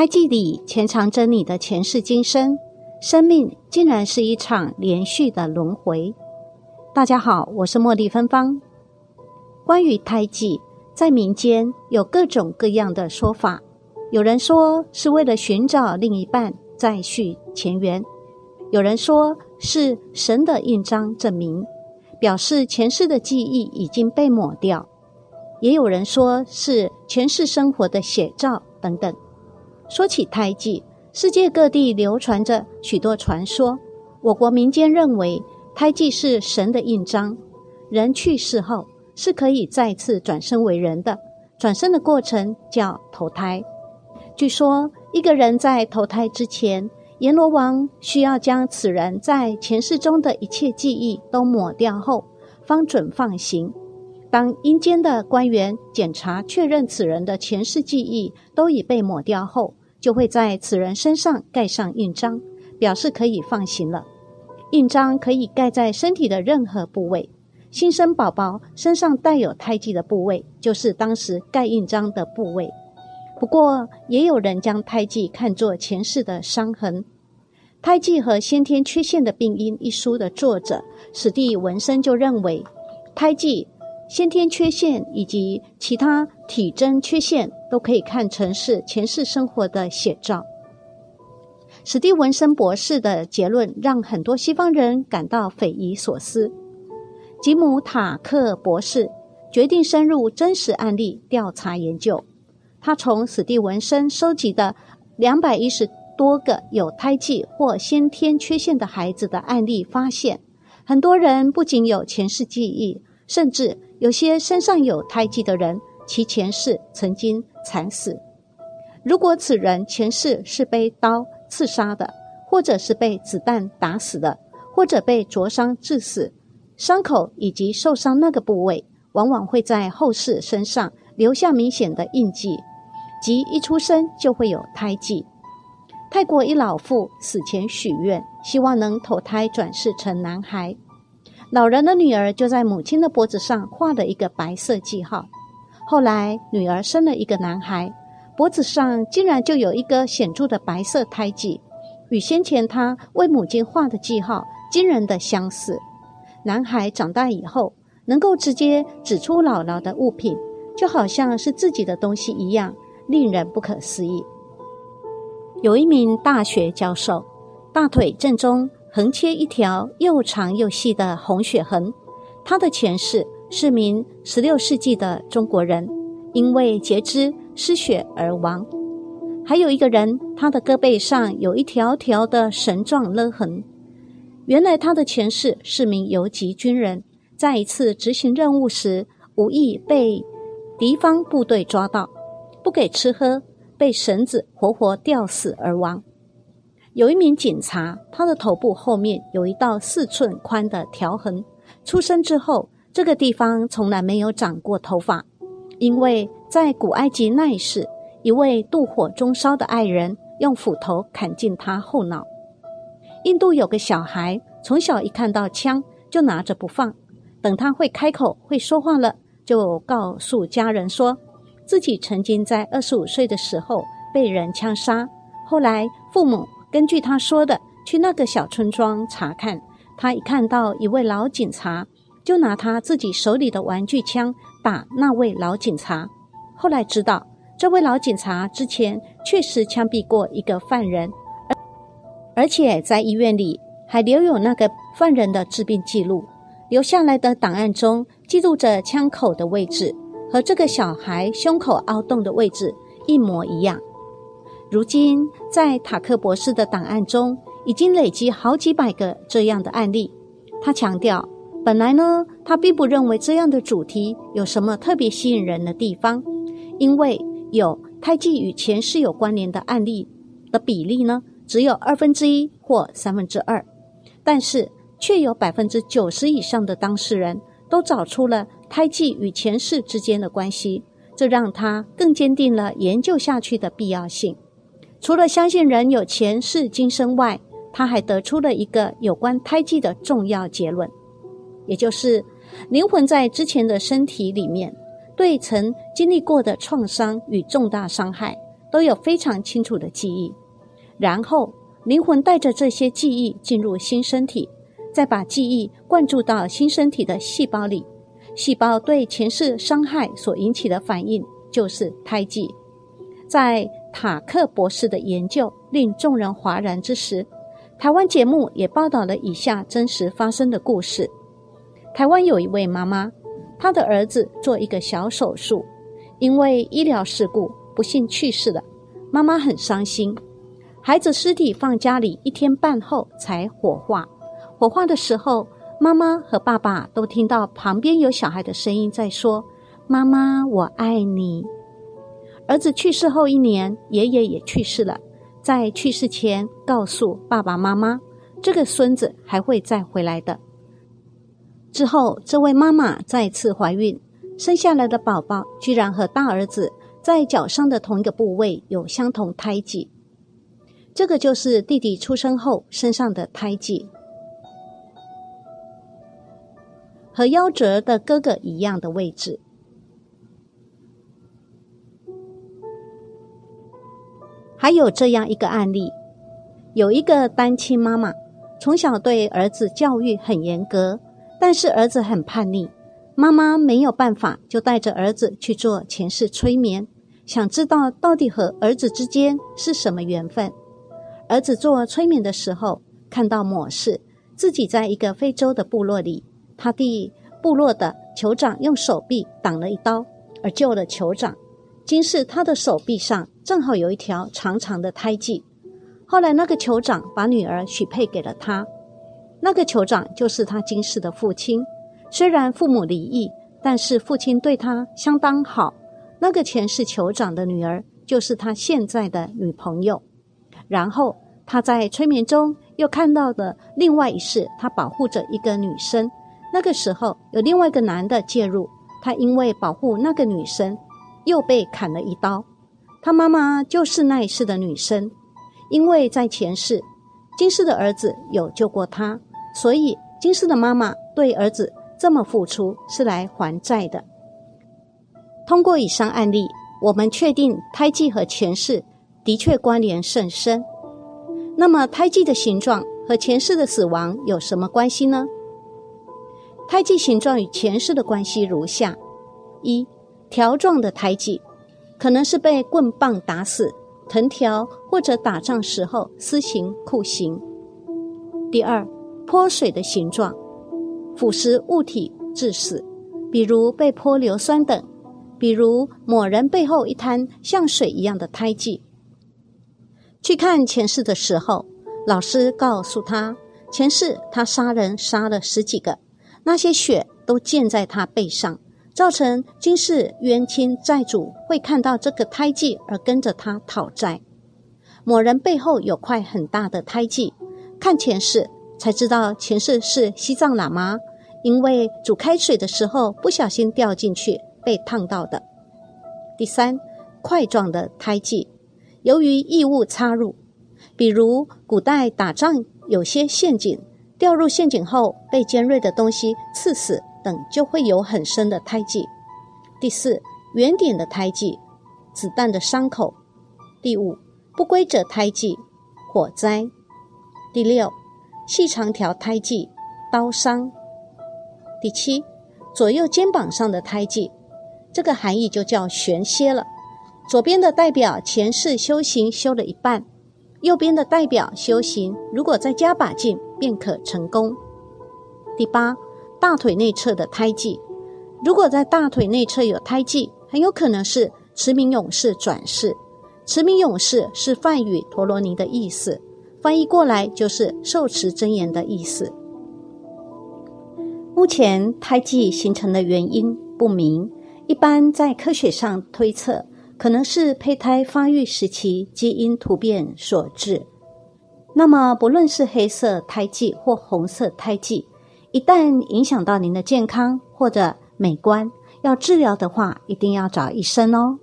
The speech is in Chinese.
胎记里潜藏着你的前世今生，生命竟然是一场连续的轮回。大家好，我是茉莉芬芳。关于胎记，在民间有各种各样的说法。有人说是为了寻找另一半，再续前缘；有人说是神的印章证明，表示前世的记忆已经被抹掉；也有人说是前世生活的写照等等。说起胎记，世界各地流传着许多传说。我国民间认为，胎记是神的印章，人去世后是可以再次转生为人的。转生的过程叫投胎。据说，一个人在投胎之前，阎罗王需要将此人在前世中的一切记忆都抹掉后，方准放行。当阴间的官员检查确认此人的前世记忆都已被抹掉后，就会在此人身上盖上印章，表示可以放行了。印章可以盖在身体的任何部位，新生宝宝身上带有胎记的部位，就是当时盖印章的部位。不过，也有人将胎记看作前世的伤痕。《胎记和先天缺陷的病因》一书的作者史蒂文森就认为，胎记。先天缺陷以及其他体征缺陷都可以看成是前世生活的写照。史蒂文森博士的结论让很多西方人感到匪夷所思。吉姆塔克博士决定深入真实案例调查研究。他从史蒂文森收集的两百一十多个有胎记或先天缺陷的孩子的案例发现，很多人不仅有前世记忆，甚至。有些身上有胎记的人，其前世曾经惨死。如果此人前世是被刀刺杀的，或者是被子弹打死的，或者被灼伤致死，伤口以及受伤那个部位，往往会在后世身上留下明显的印记，即一出生就会有胎记。泰国一老妇死前许愿，希望能投胎转世成男孩。老人的女儿就在母亲的脖子上画了一个白色记号。后来女儿生了一个男孩，脖子上竟然就有一个显著的白色胎记，与先前他为母亲画的记号惊人的相似。男孩长大以后能够直接指出姥姥的物品，就好像是自己的东西一样，令人不可思议。有一名大学教授，大腿正中。横切一条又长又细的红血痕，他的前世是名十六世纪的中国人，因为截肢失血而亡。还有一个人，他的胳膊上有一条条的绳状勒痕，原来他的前世是名游击军人，在一次执行任务时无意被敌方部队抓到，不给吃喝，被绳子活活吊死而亡。有一名警察，他的头部后面有一道四寸宽的条痕。出生之后，这个地方从来没有长过头发，因为在古埃及那一世，一位妒火中烧的爱人用斧头砍进他后脑。印度有个小孩，从小一看到枪就拿着不放，等他会开口会说话了，就告诉家人说自己曾经在二十五岁的时候被人枪杀，后来父母。根据他说的，去那个小村庄查看，他一看到一位老警察，就拿他自己手里的玩具枪打那位老警察。后来知道，这位老警察之前确实枪毙过一个犯人，而而且在医院里还留有那个犯人的治病记录，留下来的档案中记录着枪口的位置和这个小孩胸口凹洞的位置一模一样。如今，在塔克博士的档案中，已经累积好几百个这样的案例。他强调，本来呢，他并不认为这样的主题有什么特别吸引人的地方，因为有胎记与前世有关联的案例的比例呢，只有二分之一或三分之二，但是却有百分之九十以上的当事人都找出了胎记与前世之间的关系，这让他更坚定了研究下去的必要性。除了相信人有前世今生外，他还得出了一个有关胎记的重要结论，也就是灵魂在之前的身体里面，对曾经历过的创伤与重大伤害都有非常清楚的记忆。然后灵魂带着这些记忆进入新身体，再把记忆灌注到新身体的细胞里。细胞对前世伤害所引起的反应就是胎记。在塔克博士的研究令众人哗然之时，台湾节目也报道了以下真实发生的故事：台湾有一位妈妈，她的儿子做一个小手术，因为医疗事故不幸去世了。妈妈很伤心。孩子尸体放家里一天半后才火化。火化的时候，妈妈和爸爸都听到旁边有小孩的声音在说：“妈妈，我爱你。”儿子去世后一年，爷爷也去世了。在去世前，告诉爸爸妈妈，这个孙子还会再回来的。之后，这位妈妈再次怀孕，生下来的宝宝居然和大儿子在脚上的同一个部位有相同胎记。这个就是弟弟出生后身上的胎记，和夭折的哥哥一样的位置。还有这样一个案例：有一个单亲妈妈，从小对儿子教育很严格，但是儿子很叛逆，妈妈没有办法，就带着儿子去做前世催眠，想知道到底和儿子之间是什么缘分。儿子做催眠的时候，看到某事自己在一个非洲的部落里，他弟部落的酋长用手臂挡了一刀，而救了酋长。今世他的手臂上正好有一条长长的胎记。后来那个酋长把女儿许配给了他，那个酋长就是他今世的父亲。虽然父母离异，但是父亲对他相当好。那个前世酋长的女儿就是他现在的女朋友。然后他在催眠中又看到的另外一世，他保护着一个女生。那个时候有另外一个男的介入，他因为保护那个女生。又被砍了一刀，他妈妈就是那一世的女生，因为在前世，今世的儿子有救过他，所以今世的妈妈对儿子这么付出是来还债的。通过以上案例，我们确定胎记和前世的确关联甚深。那么，胎记的形状和前世的死亡有什么关系呢？胎记形状与前世的关系如下：一。条状的胎记，可能是被棍棒打死、藤条或者打仗时候施行酷刑。第二，泼水的形状，腐蚀物体致死，比如被泼硫酸等；比如某人背后一滩像水一样的胎记。去看前世的时候，老师告诉他，前世他杀人杀了十几个，那些血都溅在他背上。造成今世冤亲债主会看到这个胎记而跟着他讨债。某人背后有块很大的胎记，看前世才知道前世是西藏喇嘛，因为煮开水的时候不小心掉进去被烫到的。第三，块状的胎记，由于异物插入，比如古代打仗有些陷阱，掉入陷阱后被尖锐的东西刺死。等就会有很深的胎记。第四，圆点的胎记，子弹的伤口。第五，不规则胎记，火灾。第六，细长条胎记，刀伤。第七，左右肩膀上的胎记，这个含义就叫玄蝎了。左边的代表前世修行修了一半，右边的代表修行如果再加把劲便可成功。第八。大腿内侧的胎记，如果在大腿内侧有胎记，很有可能是驰名勇士转世。驰名勇士是梵语陀罗尼的意思，翻译过来就是受持真言的意思。目前胎记形成的原因不明，一般在科学上推测，可能是胚胎发育时期基因突变所致。那么，不论是黑色胎记或红色胎记。一旦影响到您的健康或者美观，要治疗的话，一定要找医生哦。